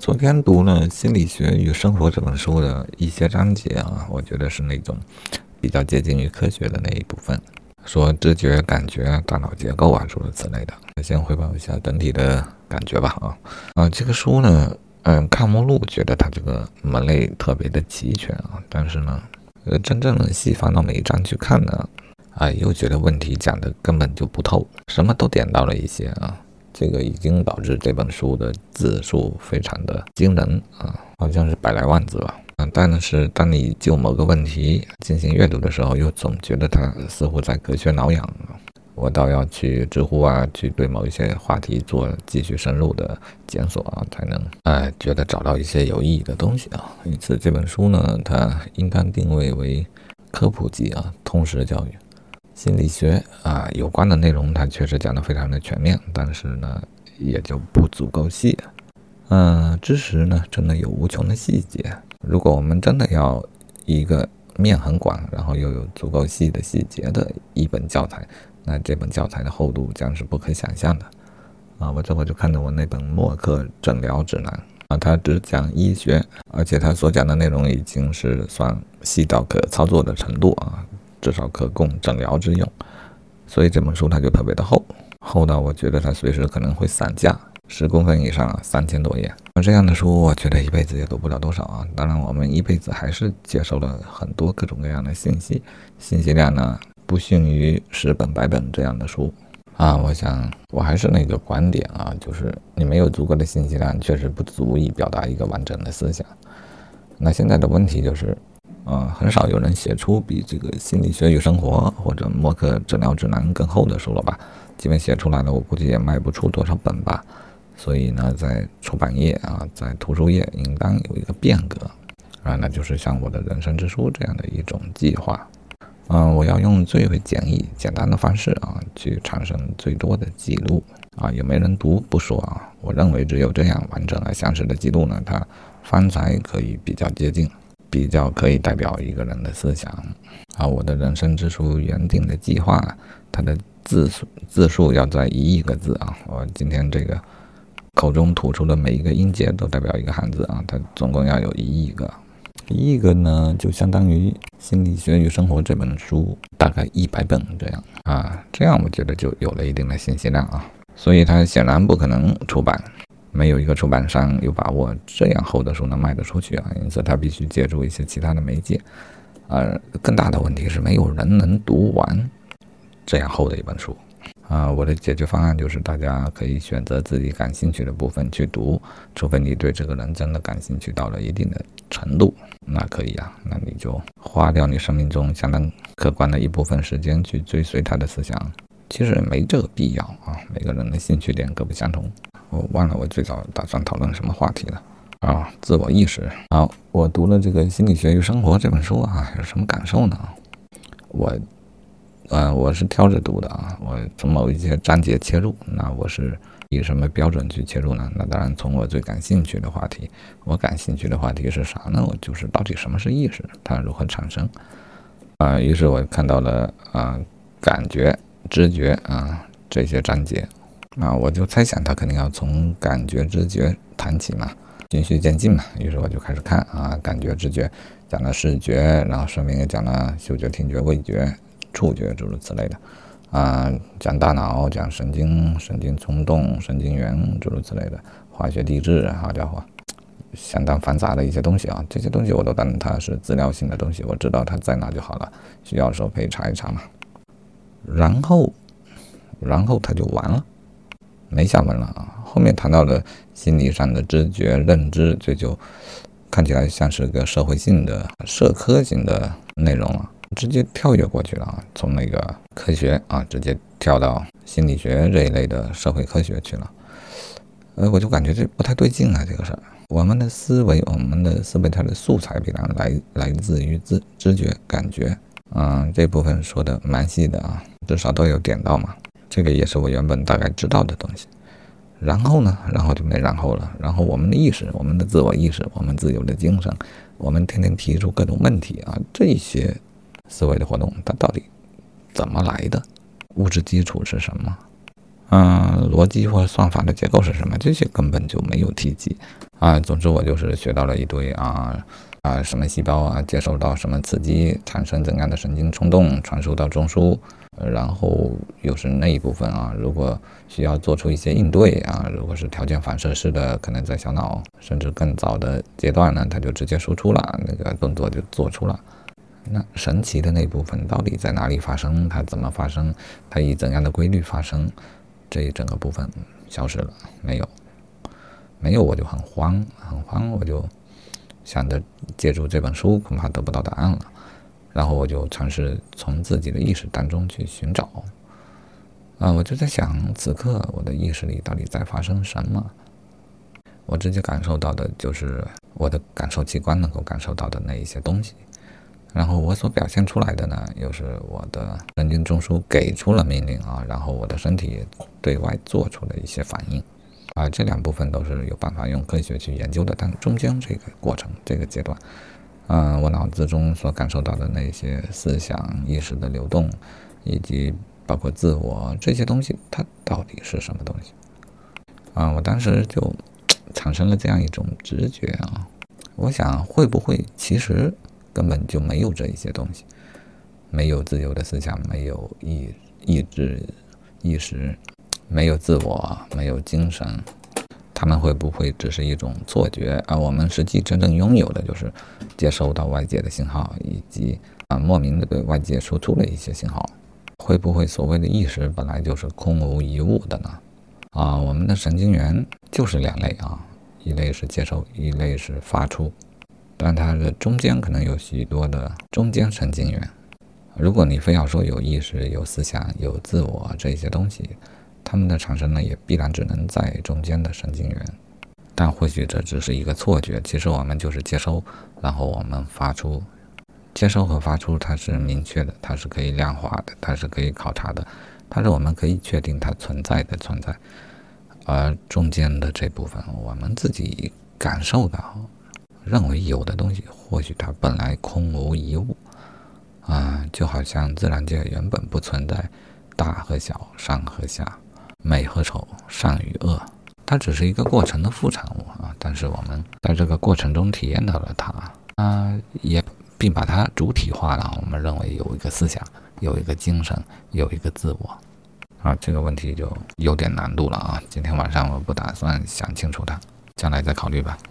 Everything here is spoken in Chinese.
昨天读了《心理学与生活》这本书的一些章节啊，我觉得是那种比较接近于科学的那一部分，说知觉、感觉、大脑结构啊，诸如此类的。先汇报一下整体的感觉吧啊啊，这个书呢，嗯，看目录觉得它这个门类特别的齐全啊，但是呢，呃，真正的细翻到每一章去看呢，啊，又觉得问题讲的根本就不透，什么都点到了一些啊。这个已经导致这本书的字数非常的惊人啊，好像是百来万字吧。嗯，但是当你就某个问题进行阅读的时候，又总觉得它似乎在隔靴挠痒。我倒要去知乎啊，去对某一些话题做继续深入的检索啊，才能哎觉得找到一些有意义的东西啊。因此这本书呢，它应当定位为科普级啊，通识教育。心理学啊，有关的内容它确实讲得非常的全面，但是呢，也就不足够细。嗯，知识呢，真的有无穷的细节。如果我们真的要一个面很广，然后又有足够细的细节的一本教材，那这本教材的厚度将是不可想象的。啊，我这会就看到我那本默克诊疗指南啊，它只讲医学，而且它所讲的内容已经是算细到可操作的程度啊。至少可供诊疗之用，所以这本书它就特别的厚，厚到我觉得它随时可能会散架，十公分以上，三千多页。那这样的书，我觉得一辈子也读不了多少啊。当然，我们一辈子还是接受了很多各种各样的信息，信息量呢不逊于十本百本这样的书啊。我想，我还是那个观点啊，就是你没有足够的信息量，确实不足以表达一个完整的思想。那现在的问题就是。啊，很少有人写出比这个《心理学与生活》或者《默克诊疗指南》更厚的书了吧？即便写出来了，我估计也卖不出多少本吧。所以呢，在出版业啊，在图书业，应当有一个变革啊，那就是像我的人生之书这样的一种计划。嗯，我要用最为简易、简单的方式啊，去产生最多的记录啊。有没人读不说啊，我认为只有这样完整而详实的记录呢，它方才可以比较接近。比较可以代表一个人的思想啊！我的人生之书原定的计划，它的字数字数要在一亿个字啊！我今天这个口中吐出的每一个音节都代表一个汉字啊！它总共要有一亿个，一亿个呢，就相当于《心理学与生活》这本书大概一百本这样啊！这样我觉得就有了一定的信息量啊！所以它显然不可能出版。没有一个出版商有把握这样厚的书能卖得出去啊，因此他必须借助一些其他的媒介。而更大的问题是，没有人能读完这样厚的一本书啊。我的解决方案就是，大家可以选择自己感兴趣的部分去读，除非你对这个人真的感兴趣到了一定的程度，那可以啊，那你就花掉你生命中相当可观的一部分时间去追随他的思想。其实没这个必要啊，每个人的兴趣点各不相同。我忘了我最早打算讨论什么话题了啊！自我意识。好，我读了这个《心理学与生活》这本书啊，有什么感受呢？我，嗯，我是挑着读的啊。我从某一些章节切入，那我是以什么标准去切入呢？那当然从我最感兴趣的话题。我感兴趣的话题是啥呢？我就是到底什么是意识，它如何产生？啊，于是我看到了啊，感觉、知觉啊这些章节。啊，我就猜想他肯定要从感觉、知觉谈起嘛，循序渐进嘛。于是我就开始看啊，感觉、知觉讲了视觉，然后顺便也讲了嗅觉、听觉、味觉、触觉诸如此类的啊，讲大脑、讲神经、神经冲动、神经元诸如此类的化学地质，好家伙，相当繁杂的一些东西啊。这些东西我都当它是资料性的东西，我知道它在哪就好了，需要的时候可以查一查嘛。然后，然后它就完了。没下文了啊！后面谈到的心理上的知觉、认知，这就看起来像是个社会性的、社科型的内容了，直接跳跃过去了啊！从那个科学啊，直接跳到心理学这一类的社会科学去了。呃，我就感觉这不太对劲啊！这个事儿，我们的思维，我们的思维它的素材，比方来来自于知知觉、感觉，嗯，这部分说的蛮细的啊，至少都有点到嘛。这个也是我原本大概知道的东西，然后呢，然后就没然后了。然后我们的意识，我们的自我意识，我们自由的精神，我们天天提出各种问题啊，这些思维的活动，它到底怎么来的？物质基础是什么？嗯，逻辑或算法的结构是什么？这些根本就没有提及啊。总之，我就是学到了一堆啊啊，什么细胞啊，接受到什么刺激，产生怎样的神经冲动，传输到中枢，然后又是那一部分啊。如果需要做出一些应对啊，如果是条件反射式的，可能在小脑甚至更早的阶段呢，它就直接输出了，那个动作就做出了。那神奇的那部分到底在哪里发生？它怎么发生？它以怎样的规律发生？这一整个部分消失了，没有，没有，我就很慌，很慌，我就想着借助这本书，恐怕得不到答案了。然后我就尝试从自己的意识当中去寻找，啊，我就在想，此刻我的意识里到底在发生什么？我直接感受到的就是我的感受器官能够感受到的那一些东西。然后我所表现出来的呢，又是我的神经中枢给出了命令啊，然后我的身体对外做出了一些反应，啊，这两部分都是有办法用科学去研究的。但中间这个过程、这个阶段，嗯，我脑子中所感受到的那些思想、意识的流动，以及包括自我这些东西，它到底是什么东西？啊，我当时就产生了这样一种直觉啊，我想会不会其实。根本就没有这一些东西，没有自由的思想，没有意意志、意识，没有自我，没有精神，他们会不会只是一种错觉？而我们实际真正拥有的就是接收到外界的信号，以及啊莫名的对外界输出的一些信号。会不会所谓的意识本来就是空无一物的呢？啊，我们的神经元就是两类啊，一类是接收，一类是发出。但它的中间可能有许多的中间神经元。如果你非要说有意识、有思想、有自我这些东西，它们的产生呢，也必然只能在中间的神经元。但或许这只是一个错觉，其实我们就是接收，然后我们发出。接收和发出它是明确的，它是可以量化的，它是可以考察的，它是我们可以确定它存在的存在。而中间的这部分，我们自己感受到。认为有的东西，或许它本来空无一物，啊，就好像自然界原本不存在大和小、上和下、美和丑、善与恶，它只是一个过程的副产物啊。但是我们在这个过程中体验到了它，啊，也并把它主体化了。我们认为有一个思想，有一个精神，有一个自我，啊，这个问题就有点难度了啊。今天晚上我不打算想清楚它，将来再考虑吧。